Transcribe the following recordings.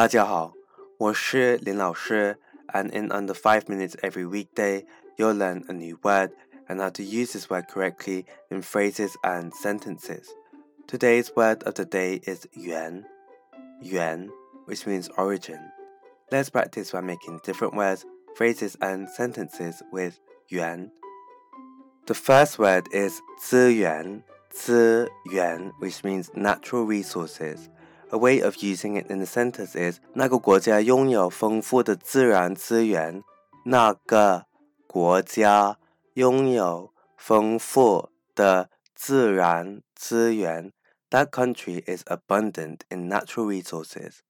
大家好，我是林老师，and in under five minutes every weekday, you'll learn a new word and how to use this word correctly in phrases and sentences. Today's word of the day is yuan, yuan, which means origin. Let's practice by making different words, phrases, and sentences with yuan. The first word is 资源,资源, which means natural resources. A way of using it in a sentence is 那个国家拥有丰富的自然资源。那个国家拥有丰富的自然资源。That country is abundant in natural resources.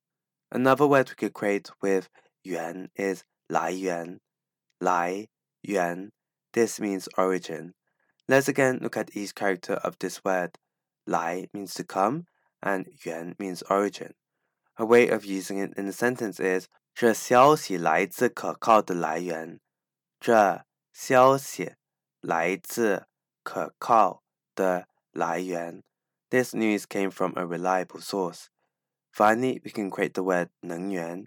Another word we could create with yuan is 来源,来源. This means origin. Let's again look at each character of this word. 来 means to come and yuan means origin. A way of using it in a sentence is 这消息来自可靠的来源。这消息来自可靠的来源。This news came from a reliable source. Finally, we can create the word 能源,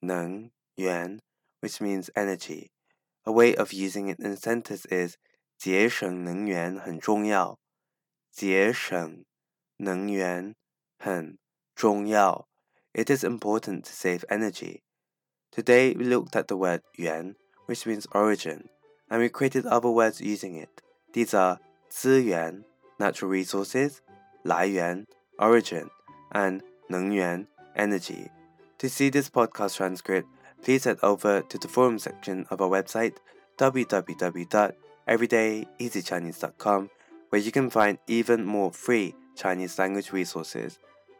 能源, which means energy. A way of using it in a sentence is 节省能源很重要。节省能源 很重要. It is important to save energy. Today we looked at the word yuan, which means origin, and we created other words using it. These are 资源 natural resources, 来源 origin, and 能源 energy. To see this podcast transcript, please head over to the forum section of our website www.everydayeasychinese.com where you can find even more free Chinese language resources.